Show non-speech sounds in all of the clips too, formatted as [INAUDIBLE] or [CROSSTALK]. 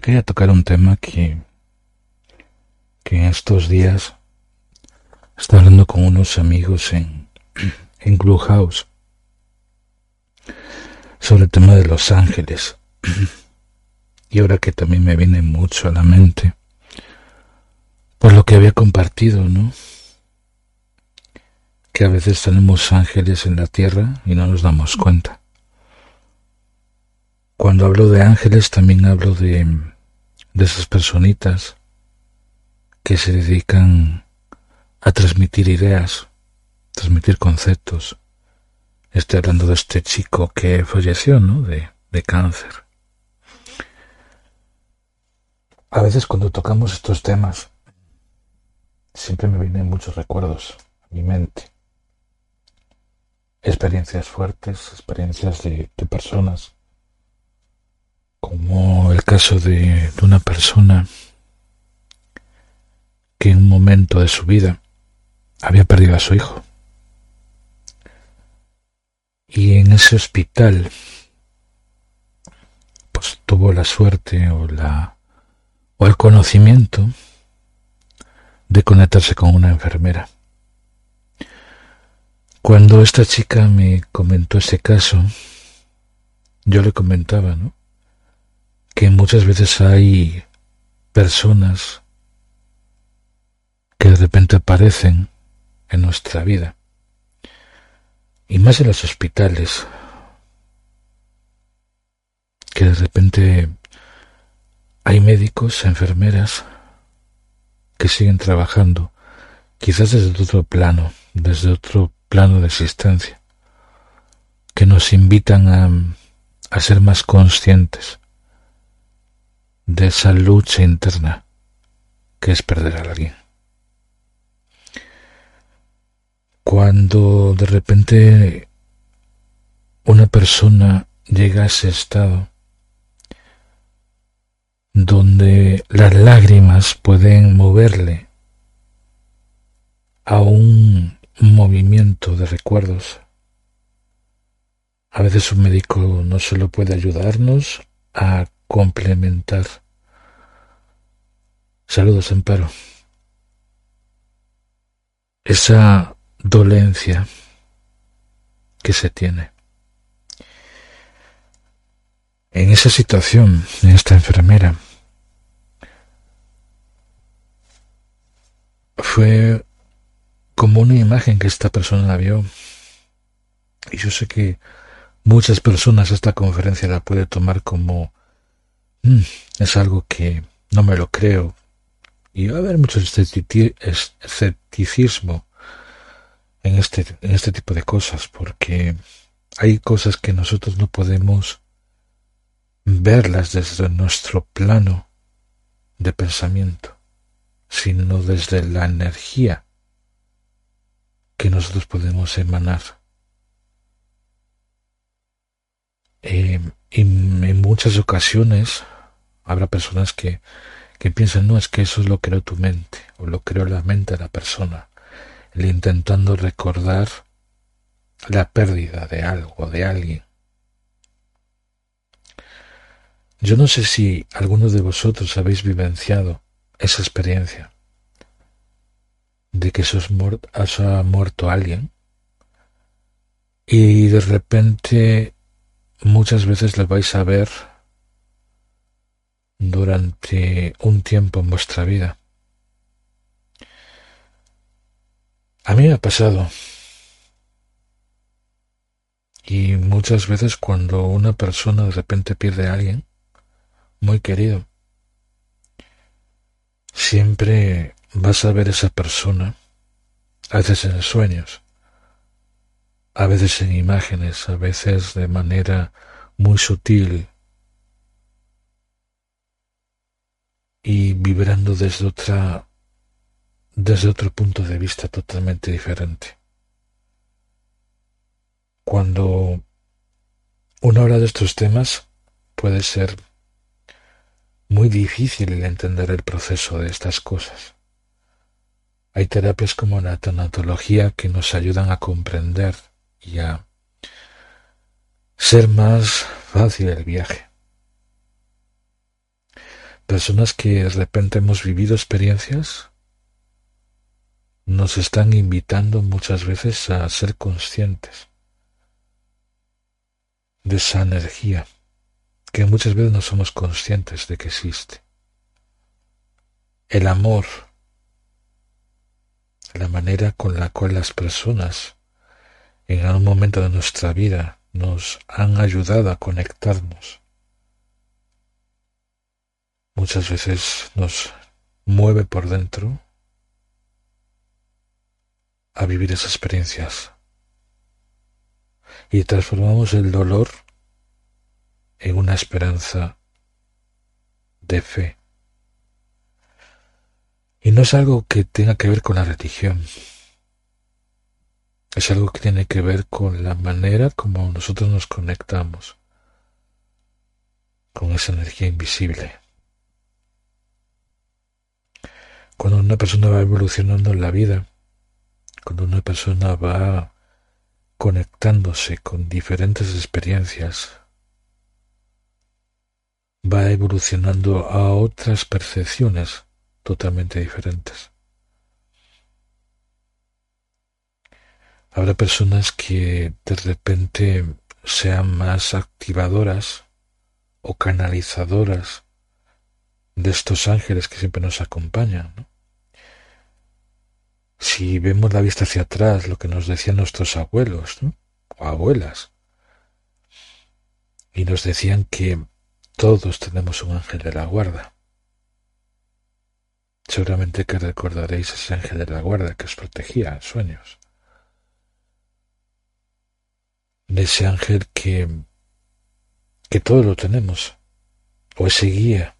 Quería tocar un tema que, que estos días está hablando con unos amigos en, en Clubhouse sobre el tema de los ángeles. Y ahora que también me viene mucho a la mente por lo que había compartido, ¿no? Que a veces tenemos ángeles en la tierra y no nos damos cuenta. Cuando hablo de ángeles también hablo de, de esas personitas que se dedican a transmitir ideas, transmitir conceptos. Estoy hablando de este chico que falleció, ¿no? De, de cáncer. A veces cuando tocamos estos temas, siempre me vienen muchos recuerdos a mi mente. Experiencias fuertes, experiencias de, de personas como el caso de, una persona que en un momento de su vida había perdido a su hijo. Y en ese hospital pues tuvo la suerte o la o el conocimiento de conectarse con una enfermera. Cuando esta chica me comentó ese caso, yo le comentaba, ¿no? Que muchas veces hay personas que de repente aparecen en nuestra vida, y más en los hospitales, que de repente hay médicos, enfermeras, que siguen trabajando, quizás desde otro plano, desde otro plano de existencia, que nos invitan a, a ser más conscientes de esa lucha interna que es perder a alguien. Cuando de repente una persona llega a ese estado donde las lágrimas pueden moverle a un movimiento de recuerdos. A veces un médico no solo puede ayudarnos a complementar. Saludos, Amparo. Esa dolencia que se tiene. En esa situación, en esta enfermera, fue como una imagen que esta persona vio. Y yo sé que muchas personas esta conferencia la puede tomar como Mm, es algo que no me lo creo. Y va a haber mucho escepticismo en este, en este tipo de cosas, porque hay cosas que nosotros no podemos verlas desde nuestro plano de pensamiento, sino desde la energía que nosotros podemos emanar. Eh, y en muchas ocasiones Habrá personas que, que piensan, no, es que eso es lo creó tu mente, o lo creó la mente de la persona, el intentando recordar la pérdida de algo, de alguien. Yo no sé si alguno de vosotros habéis vivenciado esa experiencia de que os, os ha muerto alguien y de repente muchas veces le vais a ver durante un tiempo en vuestra vida. A mí me ha pasado. Y muchas veces cuando una persona de repente pierde a alguien muy querido, siempre vas a ver esa persona, a veces en sueños, a veces en imágenes, a veces de manera muy sutil, y vibrando desde otra desde otro punto de vista totalmente diferente. Cuando uno habla de estos temas puede ser muy difícil el entender el proceso de estas cosas. Hay terapias como la tanatología que nos ayudan a comprender y a ser más fácil el viaje. Personas que de repente hemos vivido experiencias nos están invitando muchas veces a ser conscientes de esa energía que muchas veces no somos conscientes de que existe. El amor, la manera con la cual las personas en algún momento de nuestra vida nos han ayudado a conectarnos, muchas veces nos mueve por dentro a vivir esas experiencias. Y transformamos el dolor en una esperanza de fe. Y no es algo que tenga que ver con la religión. Es algo que tiene que ver con la manera como nosotros nos conectamos con esa energía invisible. Cuando una persona va evolucionando en la vida, cuando una persona va conectándose con diferentes experiencias, va evolucionando a otras percepciones totalmente diferentes. Habrá personas que de repente sean más activadoras o canalizadoras de estos ángeles que siempre nos acompañan. ¿no? Si vemos la vista hacia atrás, lo que nos decían nuestros abuelos o abuelas, y nos decían que todos tenemos un ángel de la guarda. Seguramente que recordaréis ese ángel de la guarda que os protegía en sueños. De ese ángel que, que todos lo tenemos, o ese guía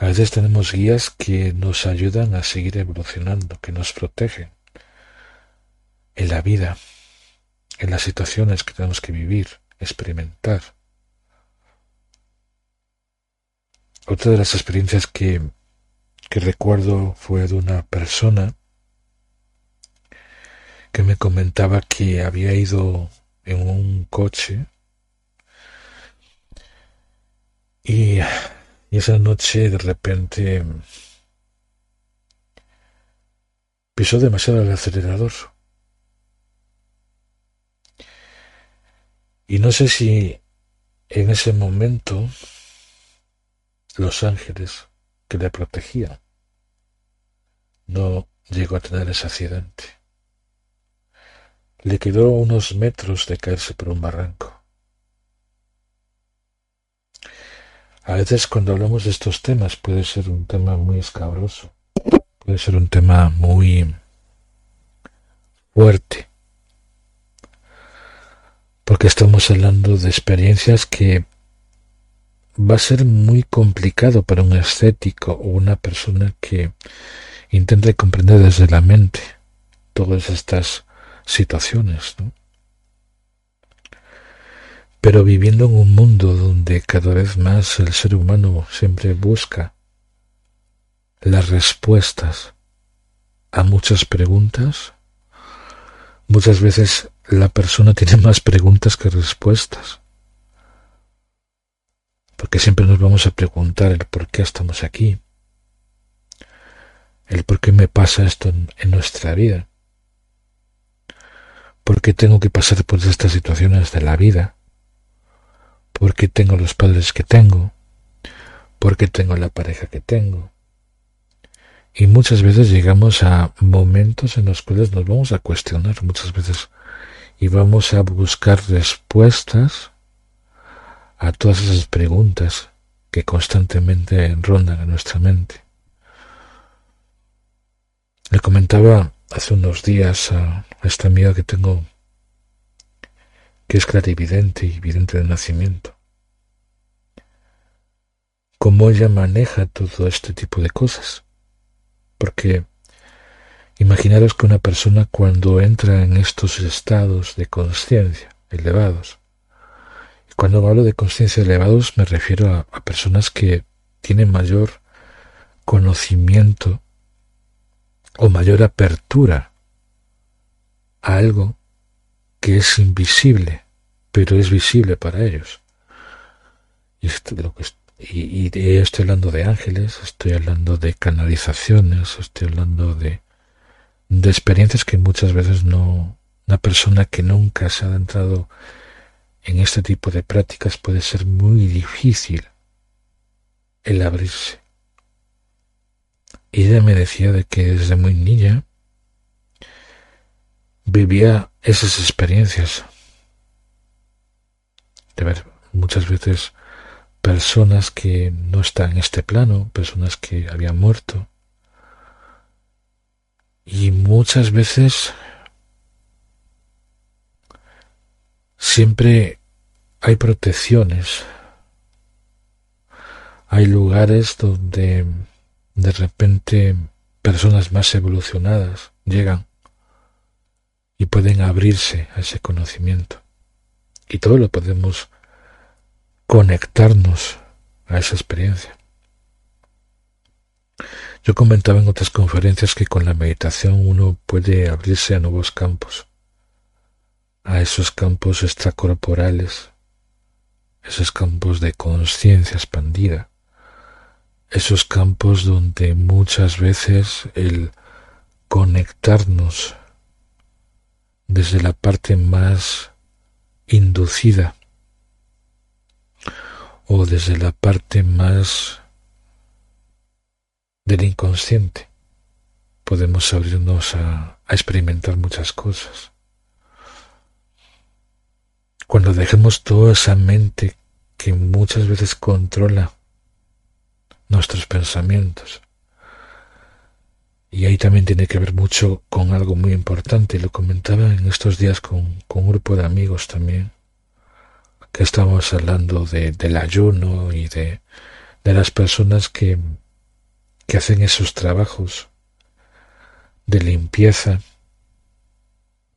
a veces tenemos guías que nos ayudan a seguir evolucionando, que nos protegen en la vida, en las situaciones que tenemos que vivir, experimentar. Otra de las experiencias que, recuerdo fue de una persona que me comentaba que había ido en un coche y y esa noche de repente pisó demasiado el acelerador. Y no sé si en ese momento los ángeles que le protegían no llegó a tener ese accidente. Le quedó unos metros de caerse por un barranco. A veces cuando hablamos de estos temas puede ser un tema muy escabroso, puede ser un tema muy fuerte, porque estamos hablando de experiencias que va a ser muy complicado para un escéptico o una persona que intente comprender desde la mente todas estas situaciones. Pero viviendo en un mundo donde cada vez más el ser humano siempre busca las respuestas a muchas preguntas, muchas veces la persona tiene [LAUGHS] más preguntas que respuestas. Porque siempre nos vamos a preguntar el por qué estamos aquí, el por qué me pasa esto en, nuestra vida, por qué tengo que pasar por estas situaciones de la vida porque tengo los padres que tengo, porque tengo la pareja que tengo. Y muchas veces llegamos a momentos en los cuales nos vamos a cuestionar muchas veces y vamos a buscar respuestas a todas esas preguntas que constantemente rondan en nuestra mente. Le comentaba hace unos días a esta amiga que tengo que es clarividente y vidente de nacimiento. Cómo ella maneja todo este tipo de cosas. Porque imaginaros que una persona cuando entra en estos estados de conciencia elevados, cuando hablo de conciencia elevados me refiero a, a personas que tienen mayor conocimiento o mayor apertura a algo que es invisible, pero es visible para ellos. Y, estoy hablando de ángeles, estoy hablando de canalizaciones, estoy hablando de, de experiencias que muchas veces no, una persona que nunca se ha adentrado en este tipo de prácticas puede ser muy difícil el abrirse. Y ella me decía de que desde muy niña vivía esas experiencias. De ver muchas veces personas que no están en este plano, personas que habían muerto. Y muchas veces siempre hay protecciones. Hay lugares donde de repente personas más evolucionadas llegan y pueden abrirse a ese conocimiento. Y todo lo podemos conectarnos a esa experiencia. Yo comentaba en otras conferencias que con la meditación uno puede abrirse a nuevos campos, a esos campos extracorporales, esos campos de conciencia expandida, esos campos donde muchas veces el conectarnos desde la parte más inducida o desde la parte más del inconsciente podemos abrirnos a, experimentar muchas cosas. Cuando dejemos toda esa mente que muchas veces controla nuestros pensamientos, y ahí también tiene que ver mucho con algo muy importante, lo comentaba en estos días con, con un grupo de amigos también, que estamos hablando de, del ayuno y de, de las personas que, que hacen esos trabajos de limpieza,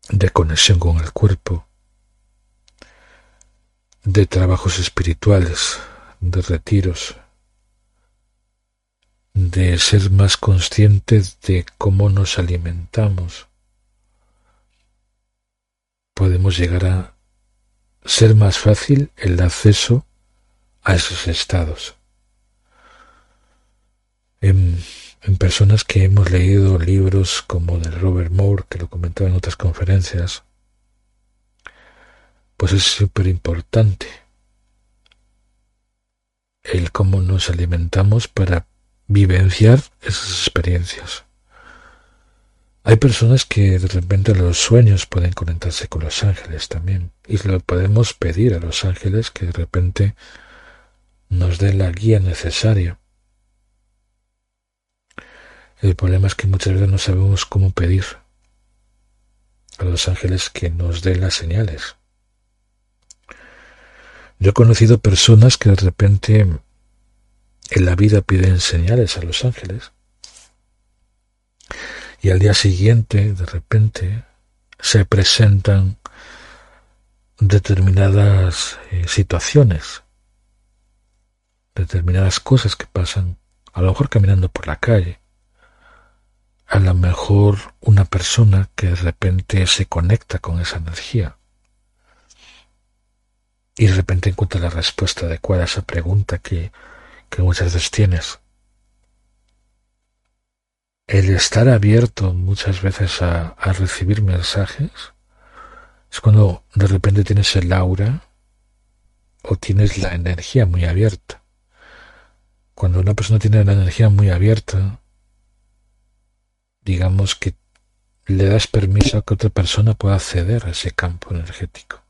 de conexión con el cuerpo, de trabajos espirituales, de retiros, de ser más conscientes de cómo nos alimentamos, podemos llegar a ser más fácil el acceso a esos estados. En, personas que hemos leído libros como de Robert Moore, que lo comentaba en otras conferencias, pues es súper importante el cómo nos alimentamos para vivenciar esas experiencias. Hay personas que de repente los sueños pueden conectarse con los ángeles también. Y lo podemos pedir a los ángeles que de repente nos den la guía necesaria. El problema es que muchas veces no sabemos cómo pedir a los ángeles que nos den las señales. Yo he conocido personas que de repente en la vida piden señales a los ángeles y al día siguiente de repente se presentan determinadas eh, situaciones, determinadas cosas que pasan, a lo mejor caminando por la calle, a lo mejor una persona que de repente se conecta con esa energía y de repente encuentra la respuesta adecuada a esa pregunta que que muchas veces tienes. El estar abierto muchas veces a, recibir mensajes es cuando de repente tienes el aura o tienes la energía muy abierta. Cuando una persona tiene la energía muy abierta, digamos que le das permiso a que otra persona pueda acceder a ese campo energético.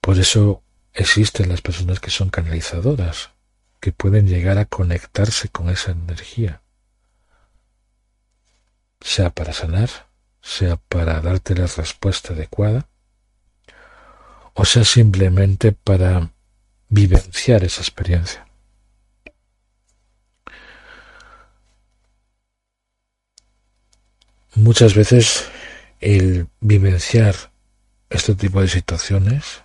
Por eso Existen las personas que son canalizadoras, que pueden llegar a conectarse con esa energía, sea para sanar, sea para darte la respuesta adecuada, o sea simplemente para vivenciar esa experiencia. Muchas veces el vivenciar este tipo de situaciones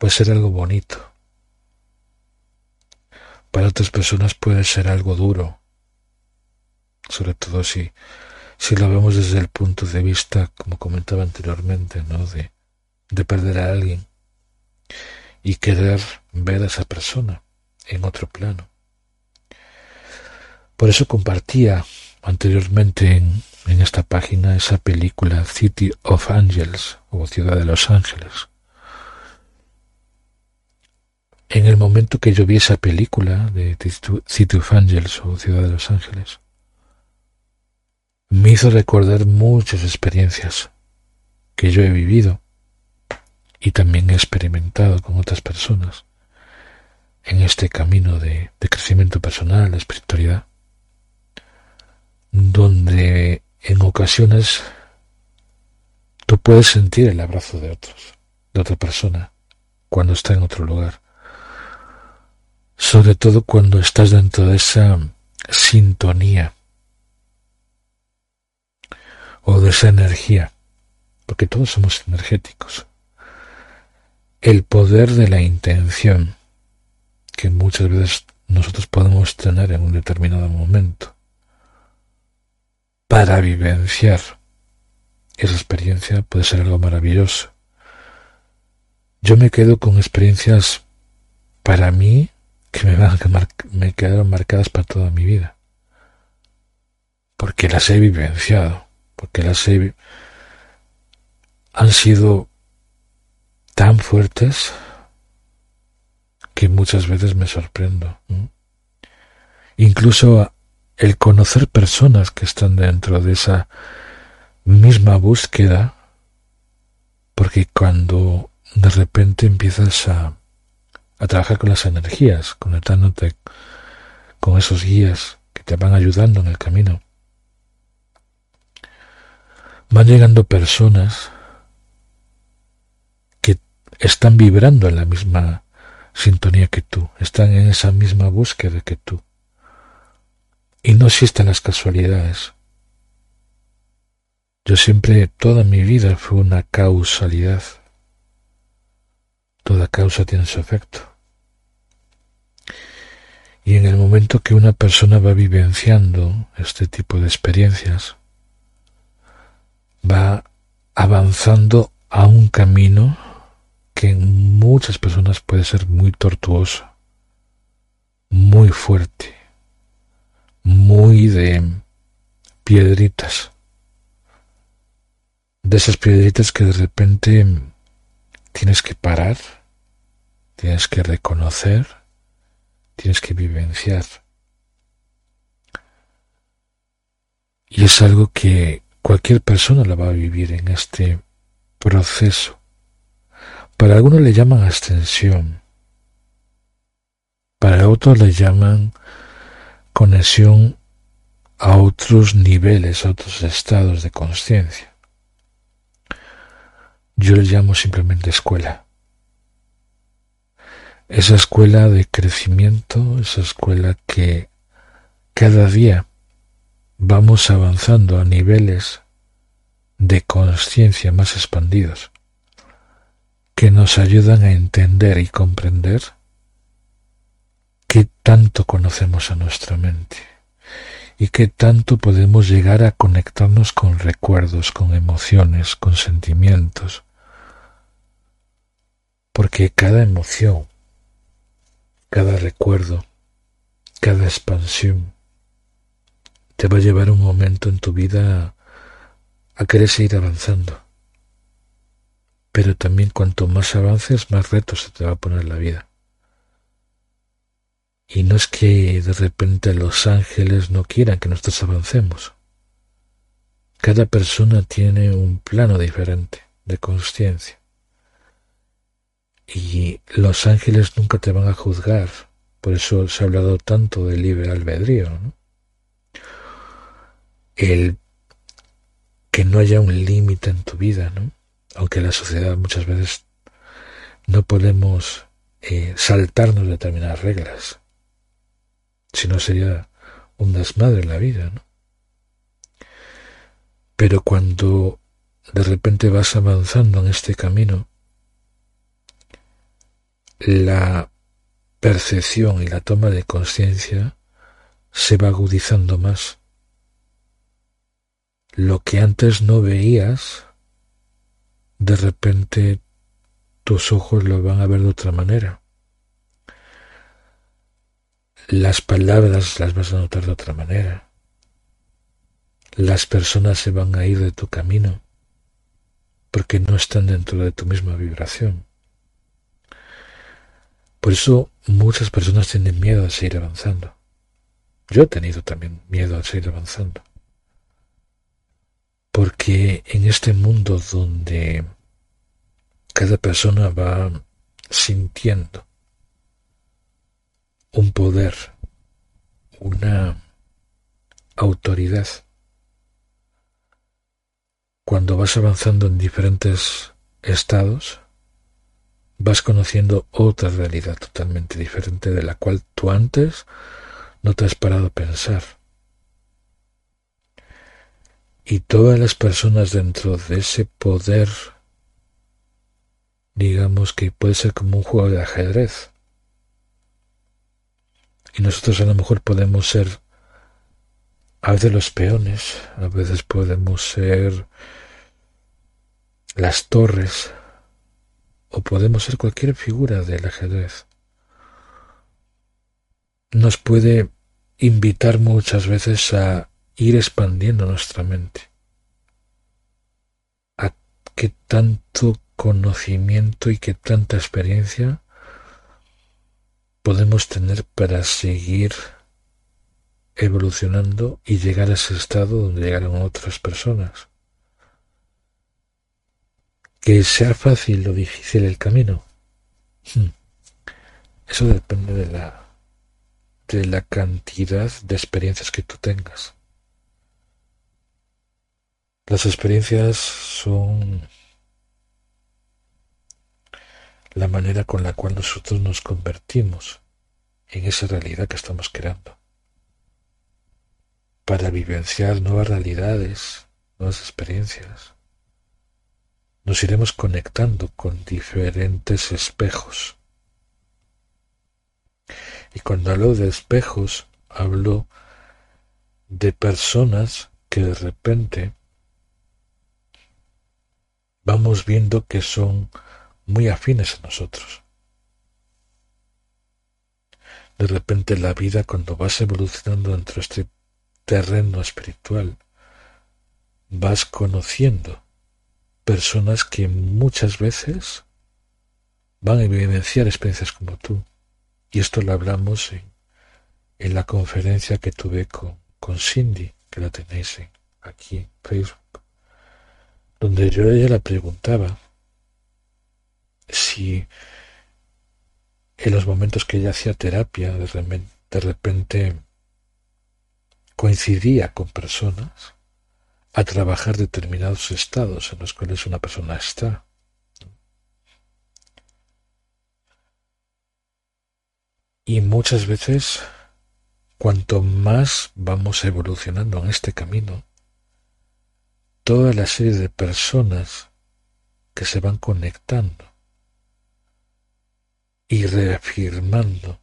puede ser algo bonito. Para otras personas puede ser algo duro, sobre todo si, si lo vemos desde el punto de vista, como comentaba anteriormente, ¿no? de, de perder a alguien. y querer ver a esa persona en otro plano. Por eso compartía anteriormente en, en esta página esa película City of Angels o Ciudad de los Ángeles. En el momento que yo vi esa película de City of Angels o Ciudad de los Ángeles, me hizo recordar muchas experiencias que yo he vivido y también he experimentado con otras personas en este camino de, crecimiento personal, de espiritualidad donde en ocasiones tú puedes sentir el abrazo de otros, de otra persona, cuando está en otro lugar. Sobre todo cuando estás dentro de esa sintonía o de esa energía, porque todos somos energéticos. El poder de la intención que muchas veces nosotros podemos tener en un determinado momento para vivenciar esa experiencia puede ser algo maravilloso. Yo me quedo con experiencias para mí que me, me quedaron marcadas para toda mi vida. Porque las he vivenciado, porque las he... han sido tan fuertes que muchas veces me sorprendo. Incluso el conocer personas que están dentro de esa misma búsqueda, porque cuando de repente empiezas a, a trabajar con las energías, conectándote con esos guías que te van ayudando en el camino, van llegando personas que están vibrando en la misma sintonía que tú, están en esa misma búsqueda que tú. Y no existen las casualidades. Yo siempre, toda mi vida fue una causalidad. Toda causa tiene su efecto. Y en el momento que una persona va vivenciando este tipo de experiencias, va avanzando a un camino que en muchas personas puede ser muy tortuoso, muy fuerte, muy de piedritas. De esas piedritas que de repente tienes que parar, tienes que reconocer, tienes que vivenciar. Y es algo que cualquier persona la va a vivir en este proceso. Para algunos le llaman ascensión, para otros le llaman conexión a otros niveles, a otros estados de conciencia. Yo le llamo simplemente escuela. Esa escuela de crecimiento, esa escuela que cada día vamos avanzando a niveles de conciencia más expandidos, que nos ayudan a entender y comprender qué tanto conocemos a nuestra mente y qué tanto podemos llegar a conectarnos con recuerdos, con emociones, con sentimientos. Porque cada emoción, cada recuerdo, cada expansión te va a llevar un momento en tu vida a querer seguir avanzando. Pero también cuanto más avances, más retos se te va a poner la vida. Y no es que de repente los ángeles no quieran que nosotros avancemos. Cada persona tiene un plano diferente de conciencia. Y los ángeles nunca te van a juzgar. Por eso se ha hablado tanto del libre albedrío. El que no haya un límite en tu vida, ¿no? aunque la sociedad muchas veces no podemos eh, saltarnos determinadas reglas. Si no sería un desmadre en la vida, ¿no? Pero cuando de repente vas avanzando en este camino, la percepción y la toma de conciencia se va agudizando más. Lo que antes no veías, de repente tus ojos lo van a ver de otra manera. Las palabras las vas a notar de otra manera. Las personas se van a ir de tu camino porque no están dentro de tu misma vibración. Por eso muchas personas tienen miedo a seguir avanzando. Yo he tenido también miedo a seguir avanzando. Porque en este mundo donde cada persona va sintiendo un poder, una autoridad, cuando vas avanzando en diferentes estados, vas conociendo otra realidad totalmente diferente de la cual tú antes no te has parado a pensar. Y todas las personas dentro de ese poder, digamos que puede ser como un juego de ajedrez. Y nosotros a lo mejor podemos ser a veces los peones, a veces podemos ser las torres, o podemos ser cualquier figura del ajedrez. Nos puede invitar muchas veces a ir expandiendo nuestra mente, a que tanto conocimiento y que tanta experiencia podemos tener para seguir evolucionando y llegar a ese estado donde llegaron otras personas. Que sea fácil o difícil el camino. Hmm. Eso depende de la de la cantidad de experiencias que tú tengas. Las experiencias son la manera con la cual nosotros nos convertimos en esa realidad que estamos creando. Para vivenciar nuevas realidades, nuevas experiencias nos iremos conectando con diferentes espejos. Y cuando hablo de espejos, hablo de personas que de repente vamos viendo que son muy afines a nosotros. De repente la vida cuando vas evolucionando dentro de este terreno espiritual, vas conociendo personas que muchas veces van a vivenciar experiencias como tú. Y esto lo hablamos en, en la conferencia que tuve con, Cindy, que la tenéis aquí en Facebook, donde yo a ella la preguntaba si en los momentos que ella hacía terapia de de repente coincidía con personas a trabajar determinados estados en los cuales una persona está. Y muchas veces, cuanto más vamos evolucionando en este camino, toda la serie de personas que se van conectando y reafirmando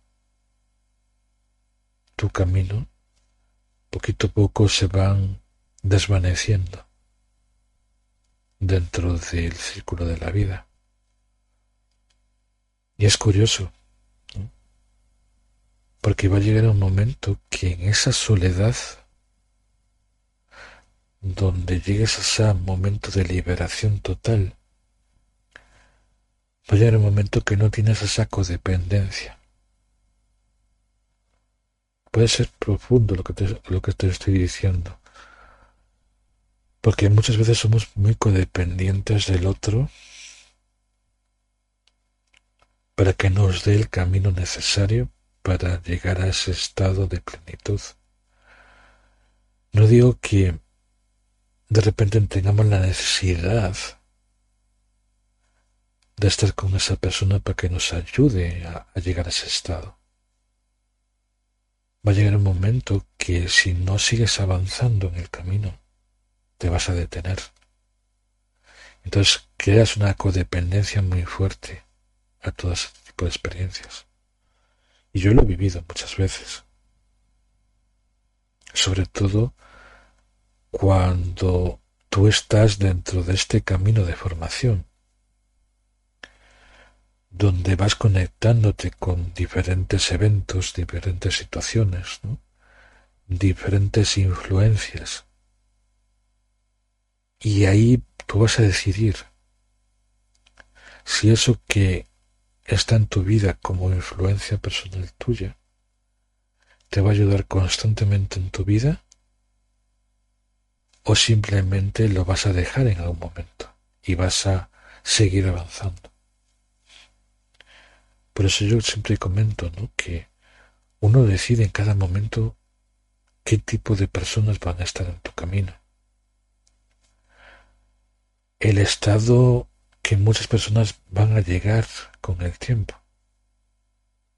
tu camino, poquito a poco se van desvaneciendo dentro del círculo de la vida. Y es curioso, porque va a llegar un momento que en esa soledad, donde llegues a ese momento de liberación total, va a llegar un momento que no tienes esa codependencia. Puede ser profundo lo que te, lo que te estoy diciendo, porque muchas veces somos muy codependientes del otro para que nos dé el camino necesario para llegar a ese estado de plenitud. No digo que de repente tengamos la necesidad de estar con esa persona para que nos ayude a, a, llegar a ese estado. Va a llegar un momento que si no sigues avanzando en el camino, te vas a detener. Entonces creas una codependencia muy fuerte a todo ese tipo de experiencias. Y yo lo he vivido muchas veces. Sobre todo cuando tú estás dentro de este camino de formación. donde vas conectándote con diferentes eventos, diferentes situaciones, diferentes influencias. Y ahí tú vas a decidir si eso que está en tu vida como influencia personal tuya te va a ayudar constantemente en tu vida o simplemente lo vas a dejar en algún momento y vas a seguir avanzando. Por eso yo siempre comento ¿no? que uno decide en cada momento qué tipo de personas van a estar en tu camino. El estado que muchas personas van a llegar con el tiempo.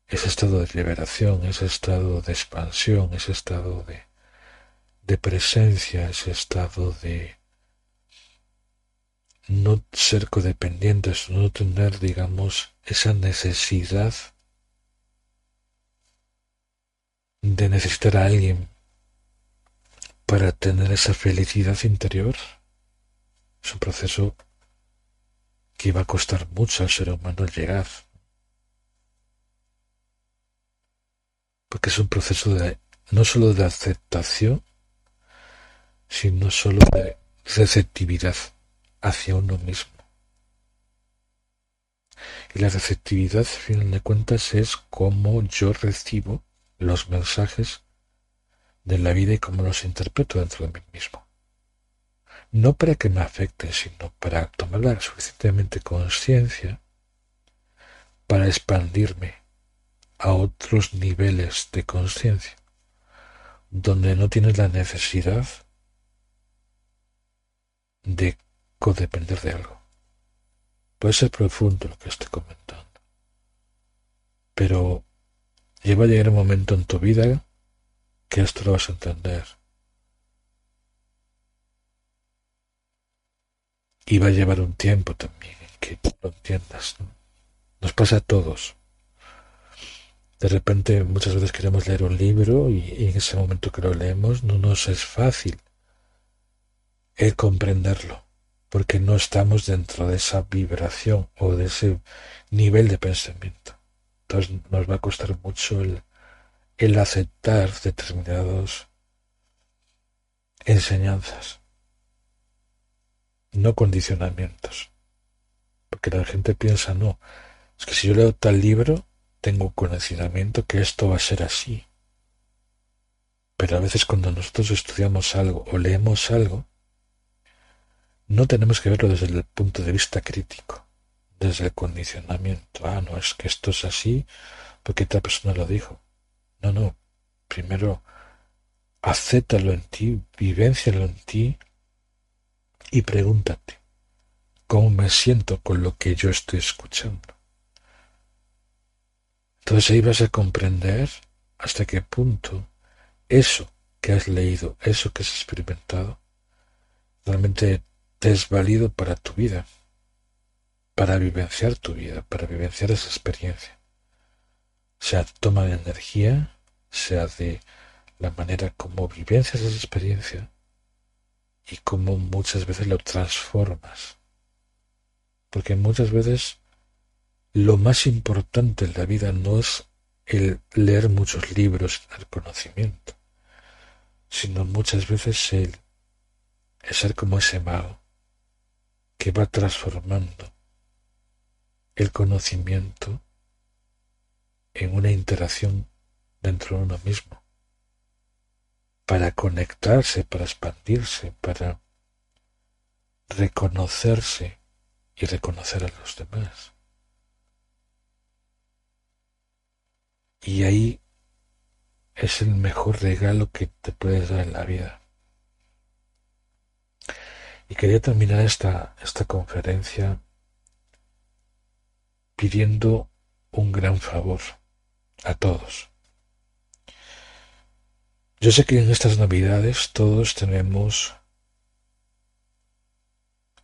Ese estado de liberación, ese estado de expansión, ese estado de, de presencia, ese estado de no ser codependientes, no tener, digamos, esa necesidad de necesitar a alguien para tener esa felicidad interior. Es un proceso que va a costar mucho al ser humano llegar. Porque es un proceso de no solo de aceptación, sino solo de receptividad hacia uno mismo. Y la receptividad, a fin de cuentas, es cómo yo recibo los mensajes de la vida y cómo los interpreto dentro de mí mismo. No para que me afecten, sino para tomar suficientemente conciencia para expandirme a otros niveles de conciencia, donde no tienes la necesidad de codepender de algo. Puede ser profundo lo que estoy comentando. Pero lleva a llegar un momento en tu vida que esto lo vas a entender. Y va a llevar un tiempo también que lo entiendas. Nos pasa a todos. De repente muchas veces queremos leer un libro y, en ese momento que lo leemos no nos es fácil el comprenderlo porque no estamos dentro de esa vibración o de ese nivel de pensamiento. Entonces nos va a costar mucho el, el aceptar determinados enseñanzas, no condicionamientos. Porque la gente piensa, no, es que si yo leo tal libro, tengo conocimiento que esto va a ser así. Pero a veces cuando nosotros estudiamos algo o leemos algo, no tenemos que verlo desde el punto de vista crítico, desde el condicionamiento. Ah, no, es que esto es así porque otra persona lo dijo. No, no. Primero, acéptalo en ti, vivéncialo en ti y pregúntate, ¿cómo me siento con lo que yo estoy escuchando? Entonces ahí vas a comprender hasta qué punto eso que has leído, eso que has experimentado, realmente te es válido para tu vida, para vivenciar tu vida, para vivenciar esa experiencia. Sea toma de energía, sea de la manera como vivencias esa experiencia y cómo muchas veces lo transformas. Porque muchas veces lo más importante en la vida no es el leer muchos libros, el conocimiento, sino muchas veces el, el ser como ese mago que va transformando el conocimiento en una interacción dentro de uno mismo, para conectarse, para expandirse, para reconocerse y reconocer a los demás. Y ahí es el mejor regalo que te puedes dar en la vida. Y quería terminar esta, esta conferencia pidiendo un gran favor a todos. Yo sé que en estas navidades todos tenemos,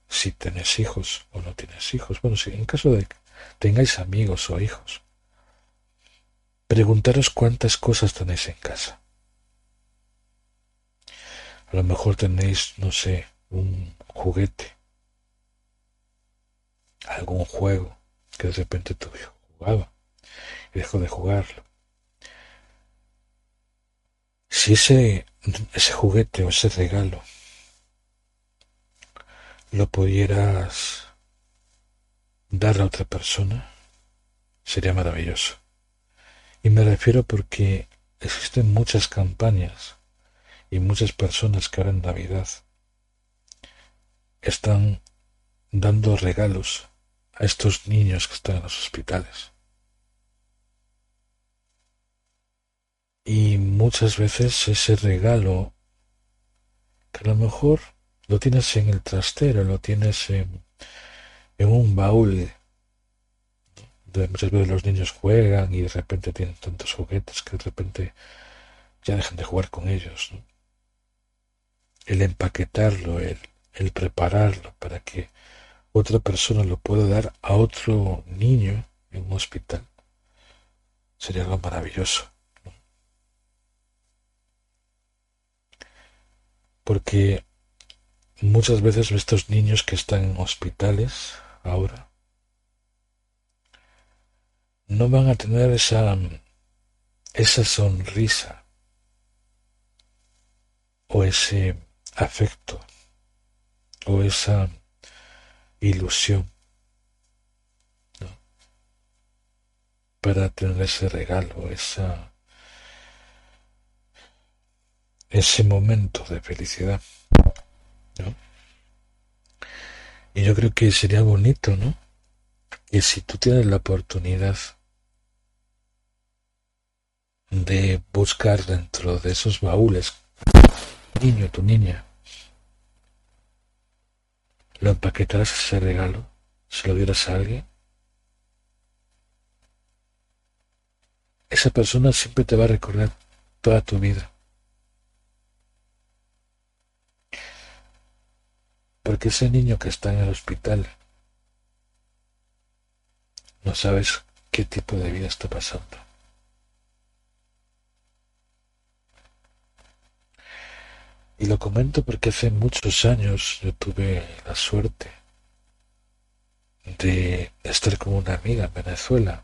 si tenés hijos o no tienes hijos, bueno, si en caso de que tengáis amigos o hijos, preguntaros cuántas cosas tenéis en casa. A lo mejor tenéis, no sé, un juguete, algún juego, que de repente tu hijo jugaba y dejó de jugarlo. Si ese, ese juguete o ese regalo lo pudieras dar a otra persona, sería maravilloso. Y me refiero porque existen muchas campañas y muchas personas que ahora en Navidad están dando regalos a estos niños que están en los hospitales. Y muchas veces ese regalo, que a lo mejor lo tienes en el trastero, lo tienes en, un baúl, donde muchas veces los niños juegan y de repente tienen tantos juguetes que de repente ya dejan de jugar con ellos. El empaquetarlo, el prepararlo para que otra persona lo pueda dar a otro niño en un hospital, sería algo maravilloso. Porque muchas veces estos niños que están en hospitales ahora no van a tener esa, esa sonrisa o ese afecto o esa ilusión para tener ese regalo, esa, ese momento de felicidad. Y yo creo que sería bonito, ¿no? Que si tú tienes la oportunidad de buscar dentro de esos baúles, niño, tu niña, lo empaquetarás ese regalo, se lo dieras a alguien, esa persona siempre te va a recordar toda tu vida. Porque ese niño que está en el hospital no sabes qué tipo de vida está pasando. Y lo comento porque hace muchos años yo tuve la suerte de estar con una amiga en Venezuela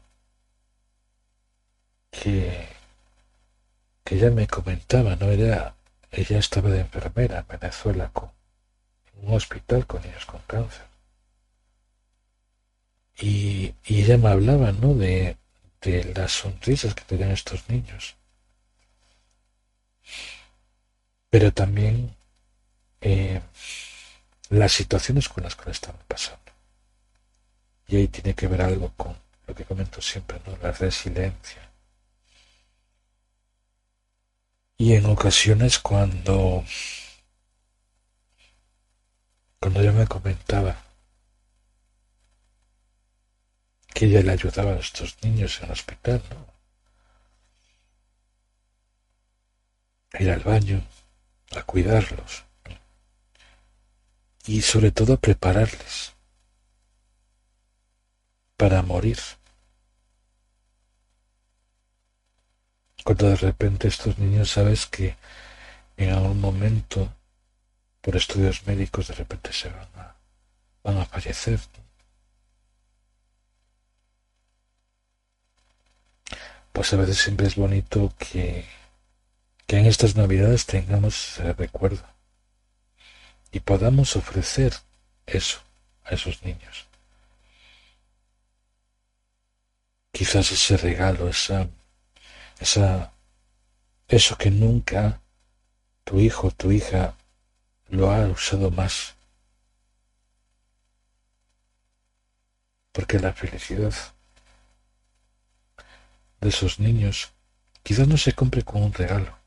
que, que ella me comentaba, ¿no? Ella, ella estaba de enfermera en Venezuela con un hospital con niños con cáncer. Y, ella me hablaba, ¿no? De, de las sonrisas que tenían estos niños. Pero también eh, las situaciones con las que estaban pasando. Y ahí tiene que ver algo con lo que comento siempre, ¿no? La resiliencia. Y en ocasiones cuando cuando ella me comentaba que ella le ayudaba a estos niños en el hospital, ¿no? Ir al baño, a cuidarlos y sobre todo a prepararles para morir. Cuando de repente estos niños sabes que en algún momento por estudios médicos de repente se van a, van a fallecer. Pues a veces siempre es bonito que, que en estas navidades tengamos recuerdo y podamos ofrecer eso a esos niños. Quizás ese regalo, esa, esa, eso que nunca tu hijo, tu hija lo ha usado más. Porque la felicidad de esos niños quizás no se compre con un regalo,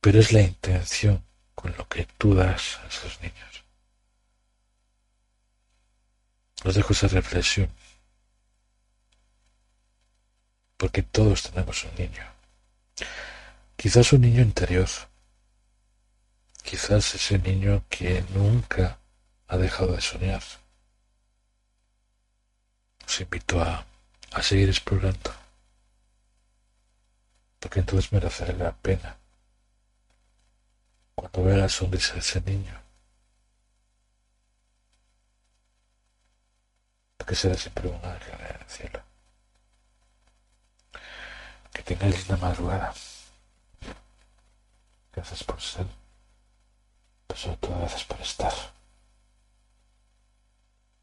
pero es la intención con lo que tú das a esos niños. Os dejo esa reflexión, porque todos tenemos un niño, quizás un niño interior, Quizás ese niño que nunca ha dejado de soñar. Os invito a, seguir explorando, porque entonces merecerá la pena cuando vea la sonrisa de ese niño. que será siempre un ángel en el cielo. Que tengáis una madrugada. Gracias por ser, pero sobre todo gracias por estar.